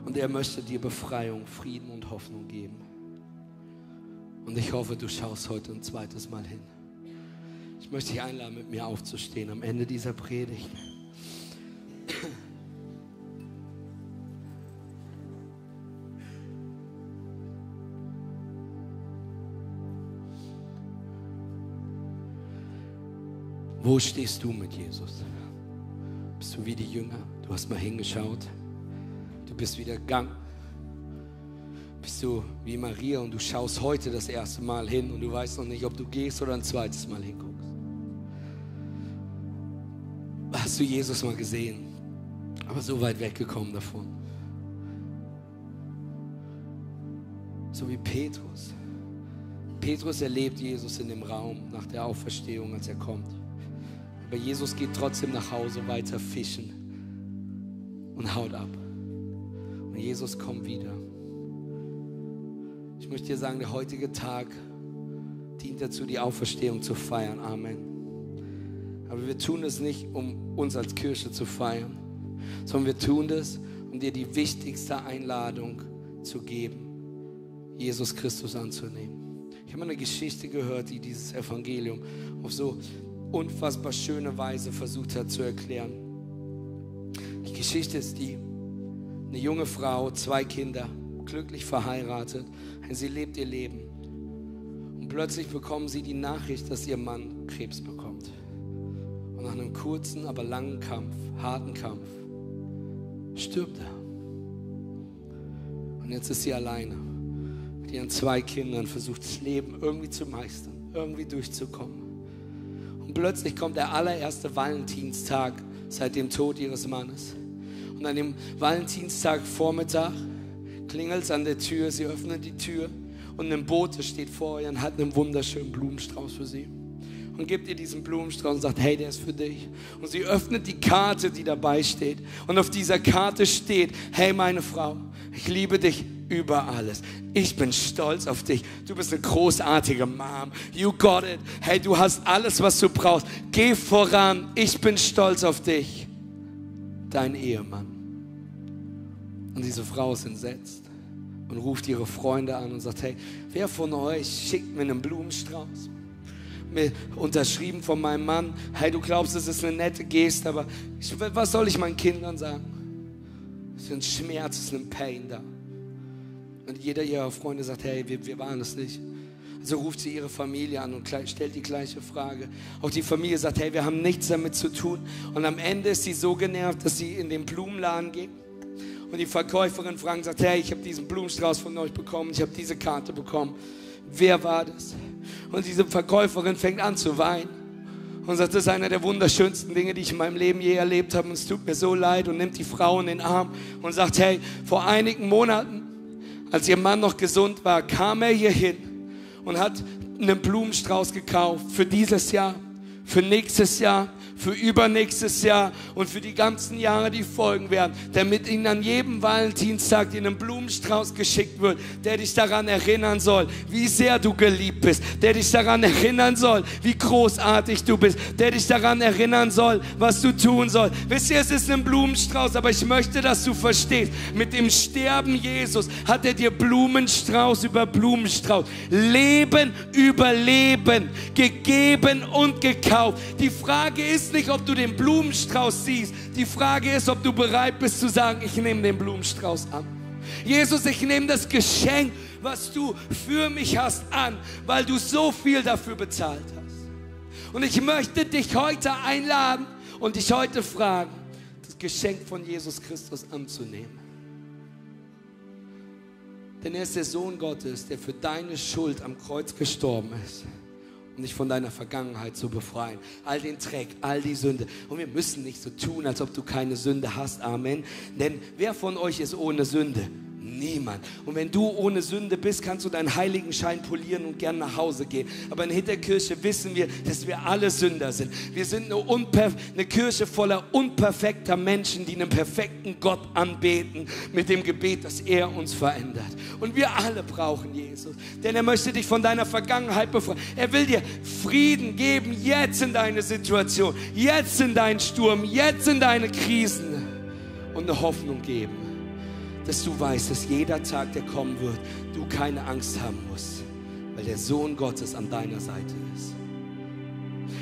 Und er möchte dir Befreiung, Frieden und Hoffnung geben. Und ich hoffe, du schaust heute ein zweites Mal hin. Ich möchte dich einladen, mit mir aufzustehen am Ende dieser Predigt. Wo stehst du mit Jesus? Bist du wie die Jünger? Du hast mal hingeschaut. Du bist wieder gegangen. Bist du wie Maria und du schaust heute das erste Mal hin und du weißt noch nicht, ob du gehst oder ein zweites Mal hinguckst. Hast du Jesus mal gesehen, aber so weit weggekommen davon. So wie Petrus. Petrus erlebt Jesus in dem Raum nach der Auferstehung, als er kommt. Aber Jesus geht trotzdem nach Hause weiter fischen und haut ab. Und Jesus kommt wieder. Ich möchte dir sagen, der heutige Tag dient dazu, die Auferstehung zu feiern. Amen. Aber wir tun es nicht, um uns als Kirche zu feiern, sondern wir tun das, um dir die wichtigste Einladung zu geben, Jesus Christus anzunehmen. Ich habe eine Geschichte gehört, die dieses Evangelium auf so unfassbar schöne Weise versucht hat zu erklären. Die Geschichte ist die, eine junge Frau, zwei Kinder, glücklich verheiratet, sie lebt ihr Leben. Und plötzlich bekommen sie die Nachricht, dass ihr Mann Krebs bekommt. Und nach einem kurzen, aber langen Kampf, harten Kampf, stirbt er. Und jetzt ist sie alleine mit ihren zwei Kindern, versucht das Leben irgendwie zu meistern, irgendwie durchzukommen plötzlich kommt der allererste Valentinstag seit dem Tod ihres Mannes. Und an dem Valentinstag Vormittag klingelt es an der Tür, sie öffnet die Tür und ein Bote steht vor ihr und hat einen wunderschönen Blumenstrauß für sie. Und gibt ihr diesen Blumenstrauß und sagt, hey, der ist für dich. Und sie öffnet die Karte, die dabei steht. Und auf dieser Karte steht, hey, meine Frau, ich liebe dich über alles. Ich bin stolz auf dich. Du bist eine großartige Mom. You got it. Hey, du hast alles, was du brauchst. Geh voran. Ich bin stolz auf dich. Dein Ehemann. Und diese Frau ist entsetzt und ruft ihre Freunde an und sagt, hey, wer von euch schickt mir einen Blumenstrauß? Mir unterschrieben von meinem Mann, hey, du glaubst, es ist eine nette Geste, aber ich, was soll ich meinen Kindern sagen? Es ist ein Schmerz, es ist ein Pain da. Und jeder ihrer Freunde sagt, hey, wir, wir waren es nicht. Also ruft sie ihre Familie an und stellt die gleiche Frage. Auch die Familie sagt, hey, wir haben nichts damit zu tun. Und am Ende ist sie so genervt, dass sie in den Blumenladen geht. Und die Verkäuferin fragt, sagt, hey, ich habe diesen Blumenstrauß von euch bekommen, ich habe diese Karte bekommen. Wer war das? Und diese Verkäuferin fängt an zu weinen und sagt, das ist einer der wunderschönsten Dinge, die ich in meinem Leben je erlebt habe. Und es tut mir so leid und nimmt die Frau in den Arm und sagt, hey, vor einigen Monaten als ihr Mann noch gesund war, kam er hier hin und hat einen Blumenstrauß gekauft für dieses Jahr, für nächstes Jahr für übernächstes Jahr und für die ganzen Jahre, die folgen werden, damit ihnen an jedem Valentinstag in einen Blumenstrauß geschickt wird, der dich daran erinnern soll, wie sehr du geliebt bist, der dich daran erinnern soll, wie großartig du bist, der dich daran erinnern soll, was du tun sollst. Wisst ihr, es ist ein Blumenstrauß, aber ich möchte, dass du verstehst, mit dem Sterben Jesus hat er dir Blumenstrauß über Blumenstrauß, Leben über Leben gegeben und gekauft. Die Frage ist, ist nicht, ob du den Blumenstrauß siehst. Die Frage ist, ob du bereit bist zu sagen, ich nehme den Blumenstrauß an. Jesus, ich nehme das Geschenk, was du für mich hast, an, weil du so viel dafür bezahlt hast. Und ich möchte dich heute einladen und dich heute fragen, das Geschenk von Jesus Christus anzunehmen. Denn er ist der Sohn Gottes, der für deine Schuld am Kreuz gestorben ist um dich von deiner Vergangenheit zu befreien. All den Dreck, all die Sünde. Und wir müssen nicht so tun, als ob du keine Sünde hast. Amen. Denn wer von euch ist ohne Sünde? Niemand. Und wenn du ohne Sünde bist, kannst du deinen Heiligenschein polieren und gern nach Hause gehen. Aber in Hinterkirche wissen wir, dass wir alle Sünder sind. Wir sind eine, eine Kirche voller unperfekter Menschen, die einen perfekten Gott anbeten mit dem Gebet, dass er uns verändert. Und wir alle brauchen Jesus, denn er möchte dich von deiner Vergangenheit befreien. Er will dir Frieden geben, jetzt in deine Situation, jetzt in deinen Sturm, jetzt in deine Krisen und eine Hoffnung geben dass du weißt, dass jeder Tag, der kommen wird, du keine Angst haben musst, weil der Sohn Gottes an deiner Seite ist.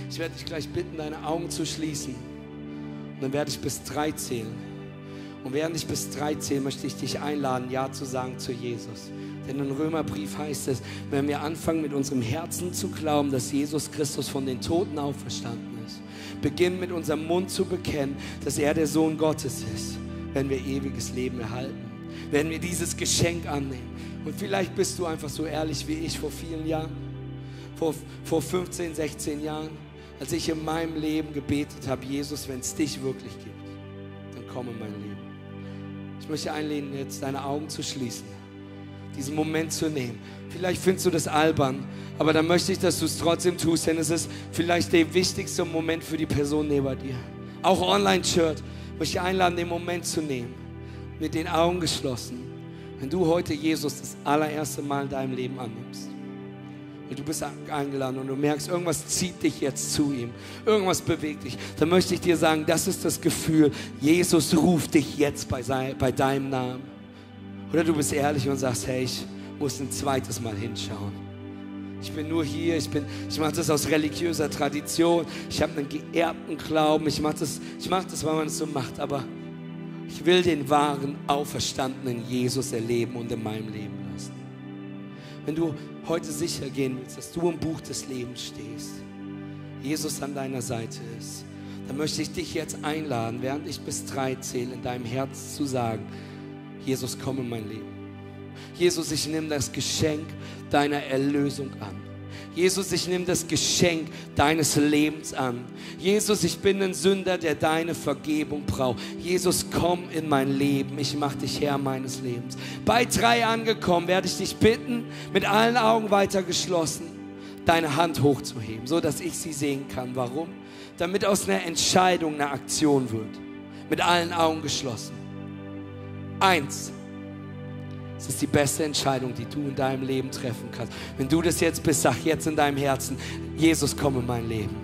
Ich werde dich gleich bitten, deine Augen zu schließen. Und dann werde ich bis drei zählen. Und während ich bis drei zähle, möchte ich dich einladen, Ja zu sagen zu Jesus. Denn im Römerbrief heißt es, wenn wir anfangen mit unserem Herzen zu glauben, dass Jesus Christus von den Toten auferstanden ist, beginnen mit unserem Mund zu bekennen, dass er der Sohn Gottes ist, wenn wir ewiges Leben erhalten werden wir dieses Geschenk annehmen. Und vielleicht bist du einfach so ehrlich wie ich vor vielen Jahren, vor, vor 15, 16 Jahren, als ich in meinem Leben gebetet habe, Jesus, wenn es dich wirklich gibt, dann komm in mein Leben. Ich möchte einladen, jetzt deine Augen zu schließen, diesen Moment zu nehmen. Vielleicht findest du das albern, aber dann möchte ich, dass du es trotzdem tust, denn es ist vielleicht der wichtigste Moment für die Person neben dir. Auch Online-Church möchte ich einladen, den Moment zu nehmen mit den Augen geschlossen, wenn du heute Jesus das allererste Mal in deinem Leben annimmst. Und du bist eingeladen und du merkst, irgendwas zieht dich jetzt zu ihm, irgendwas bewegt dich, dann möchte ich dir sagen, das ist das Gefühl, Jesus ruft dich jetzt bei, sein, bei deinem Namen. Oder du bist ehrlich und sagst, hey, ich muss ein zweites Mal hinschauen. Ich bin nur hier, ich, ich mache das aus religiöser Tradition, ich habe einen geerbten Glauben, ich mache das, mach das, weil man es so macht, aber ich will den wahren, auferstandenen Jesus erleben und in meinem Leben lassen. Wenn du heute sicher gehen willst, dass du im Buch des Lebens stehst, Jesus an deiner Seite ist, dann möchte ich dich jetzt einladen, während ich bis drei zähle, in deinem Herz zu sagen, Jesus, komm in mein Leben. Jesus, ich nehme das Geschenk deiner Erlösung an. Jesus, ich nehme das Geschenk deines Lebens an. Jesus, ich bin ein Sünder, der deine Vergebung braucht. Jesus, komm in mein Leben. Ich mache dich Herr meines Lebens. Bei drei angekommen werde ich dich bitten, mit allen Augen weiter geschlossen, deine Hand hochzuheben, so dass ich sie sehen kann. Warum? Damit aus einer Entscheidung eine Aktion wird. Mit allen Augen geschlossen. Eins. Es ist die beste Entscheidung, die du in deinem Leben treffen kannst. Wenn du das jetzt bist, sag jetzt in deinem Herzen, Jesus, komm in mein Leben.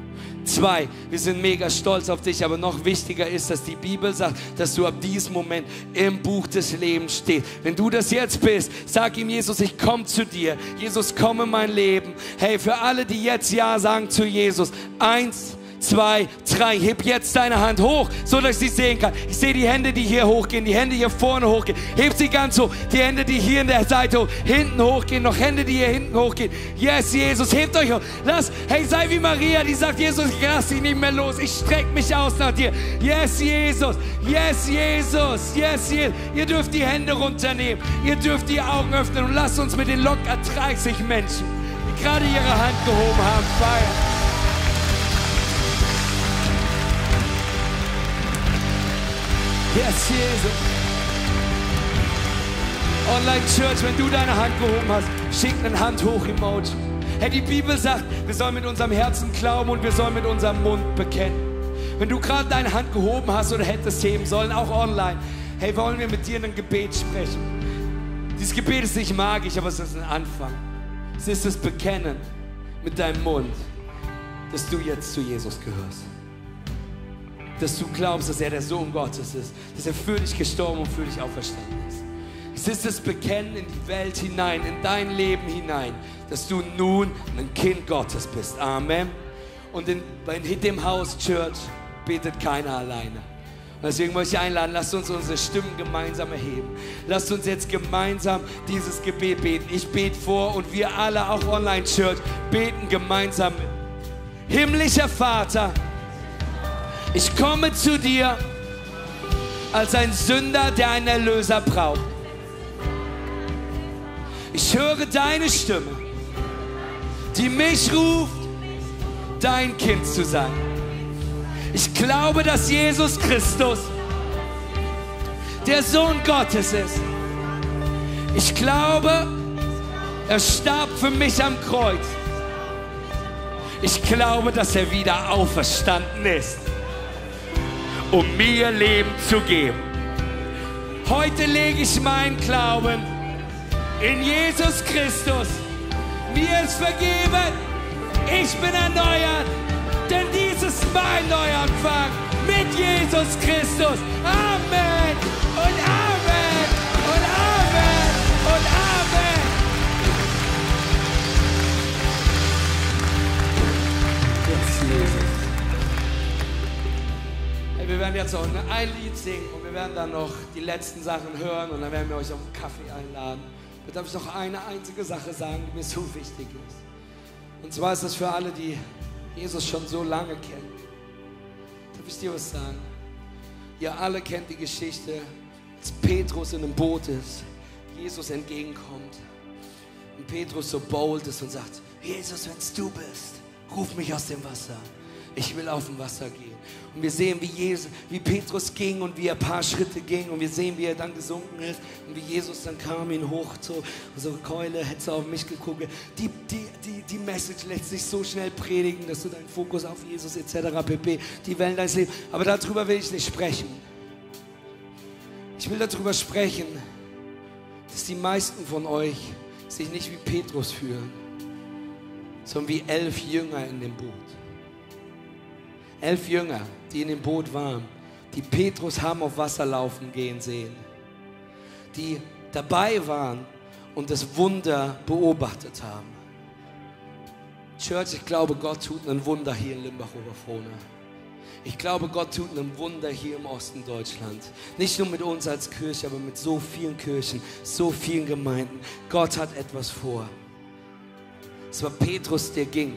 Zwei, wir sind mega stolz auf dich, aber noch wichtiger ist, dass die Bibel sagt, dass du ab diesem Moment im Buch des Lebens stehst. Wenn du das jetzt bist, sag ihm, Jesus, ich komme zu dir. Jesus, komm in mein Leben. Hey, für alle, die jetzt Ja sagen zu Jesus, eins, zwei, drei. Heb jetzt deine Hand hoch, so dass ich sie sehen kann. Ich sehe die Hände, die hier hochgehen, die Hände hier vorne hochgehen. Heb sie ganz hoch. Die Hände, die hier in der Seite hoch, hinten hochgehen. Noch Hände, die hier hinten hochgehen. Yes, Jesus, hebt euch hoch. Lass, hey, sei wie Maria, die sagt, Jesus, ich lass dich nicht mehr los. Ich streck mich aus nach dir. Yes, Jesus. Yes, Jesus. Yes, Jesus. Ihr dürft die Hände runternehmen. Ihr dürft die Augen öffnen und lasst uns mit den locker 30 Menschen, die gerade ihre Hand gehoben haben, feiern. Yes, Jesus. Online Church, wenn du deine Hand gehoben hast, schick einen Hand hoch Emoji. Hey, die Bibel sagt, wir sollen mit unserem Herzen glauben und wir sollen mit unserem Mund bekennen. Wenn du gerade deine Hand gehoben hast oder hättest heben sollen, auch online, hey, wollen wir mit dir ein Gebet sprechen. Dieses Gebet ist nicht magisch, aber es ist ein Anfang. Es ist das Bekennen mit deinem Mund, dass du jetzt zu Jesus gehörst dass du glaubst, dass er der Sohn Gottes ist, dass er für dich gestorben und für dich auferstanden ist. Es ist das Bekennen in die Welt hinein, in dein Leben hinein, dass du nun ein Kind Gottes bist. Amen. Und in, in dem Haus Church betet keiner alleine. Deswegen möchte ich einladen, lasst uns unsere Stimmen gemeinsam erheben. Lasst uns jetzt gemeinsam dieses Gebet beten. Ich bete vor und wir alle, auch Online Church, beten gemeinsam. Himmlischer Vater, ich komme zu dir als ein Sünder, der einen Erlöser braucht. Ich höre deine Stimme, die mich ruft, dein Kind zu sein. Ich glaube, dass Jesus Christus der Sohn Gottes ist. Ich glaube, er starb für mich am Kreuz. Ich glaube, dass er wieder auferstanden ist, um mir Leben zu geben. Heute lege ich meinen Glauben in Jesus Christus. Mir ist vergeben. Ich bin erneuert. Denn dies ist mein Neuanfang mit Jesus Christus. Werden jetzt noch ein Lied singen und wir werden dann noch die letzten Sachen hören und dann werden wir euch auf einen Kaffee einladen. Da darf ich noch eine einzige Sache sagen, die mir so wichtig ist. Und zwar ist das für alle, die Jesus schon so lange kennen. Darf ich dir was sagen? Ihr alle kennt die Geschichte, als Petrus in einem Boot ist, Jesus entgegenkommt und Petrus so bold ist und sagt, Jesus, wenn es du bist, ruf mich aus dem Wasser. Ich will auf dem Wasser gehen. Und wir sehen, wie, Jesus, wie Petrus ging und wie er ein paar Schritte ging. Und wir sehen, wie er dann gesunken ist. Und wie Jesus dann kam, ihn hoch so, so Keule, hätte auf mich geguckt. Die, die, die, die Message lässt sich so schnell predigen, dass du deinen Fokus auf Jesus etc. pp. Die Wellen deines Lebens. Aber darüber will ich nicht sprechen. Ich will darüber sprechen, dass die meisten von euch sich nicht wie Petrus fühlen, sondern wie elf Jünger in dem Boot. Elf Jünger, die in dem Boot waren, die Petrus haben auf Wasser laufen gehen sehen, die dabei waren und das Wunder beobachtet haben. Church, ich glaube, Gott tut ein Wunder hier in Limbach-Oberfrohna. Ich glaube, Gott tut ein Wunder hier im Osten Deutschland. Nicht nur mit uns als Kirche, aber mit so vielen Kirchen, so vielen Gemeinden. Gott hat etwas vor. Es war Petrus, der ging.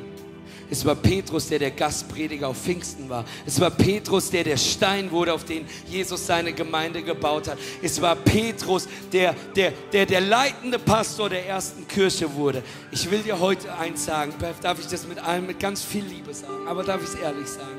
Es war Petrus, der der Gastprediger auf Pfingsten war. Es war Petrus, der der Stein wurde, auf den Jesus seine Gemeinde gebaut hat. Es war Petrus, der der, der, der leitende Pastor der ersten Kirche wurde. Ich will dir heute eins sagen. Darf ich das mit allem, mit ganz viel Liebe sagen? Aber darf ich es ehrlich sagen?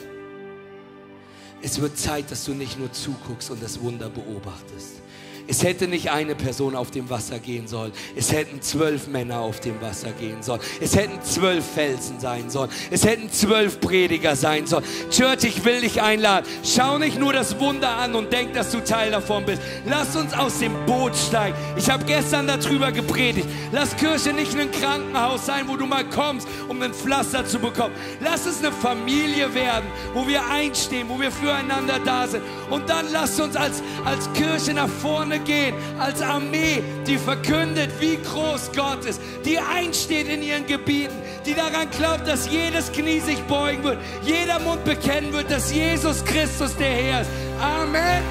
Es wird Zeit, dass du nicht nur zuguckst und das Wunder beobachtest. Es hätte nicht eine Person auf dem Wasser gehen sollen. Es hätten zwölf Männer auf dem Wasser gehen sollen. Es hätten zwölf Felsen sein sollen. Es hätten zwölf Prediger sein sollen. Church, ich will dich einladen. Schau nicht nur das Wunder an und denk, dass du Teil davon bist. Lass uns aus dem Boot steigen. Ich habe gestern darüber gepredigt. Lass Kirche nicht ein Krankenhaus sein, wo du mal kommst, um ein Pflaster zu bekommen. Lass es eine Familie werden, wo wir einstehen, wo wir füreinander da sind. Und dann lass uns als, als Kirche nach vorne vorne gehen als Armee, die verkündet, wie groß Gott ist, die einsteht in ihren Gebieten, die daran glaubt, dass jedes Knie sich beugen wird, jeder Mund bekennen wird, dass Jesus Christus der Herr ist. Amen.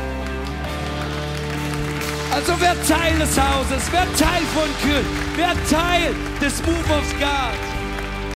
Also wer Teil des Hauses, wer Teil von Kirche, wer Teil des Move of God.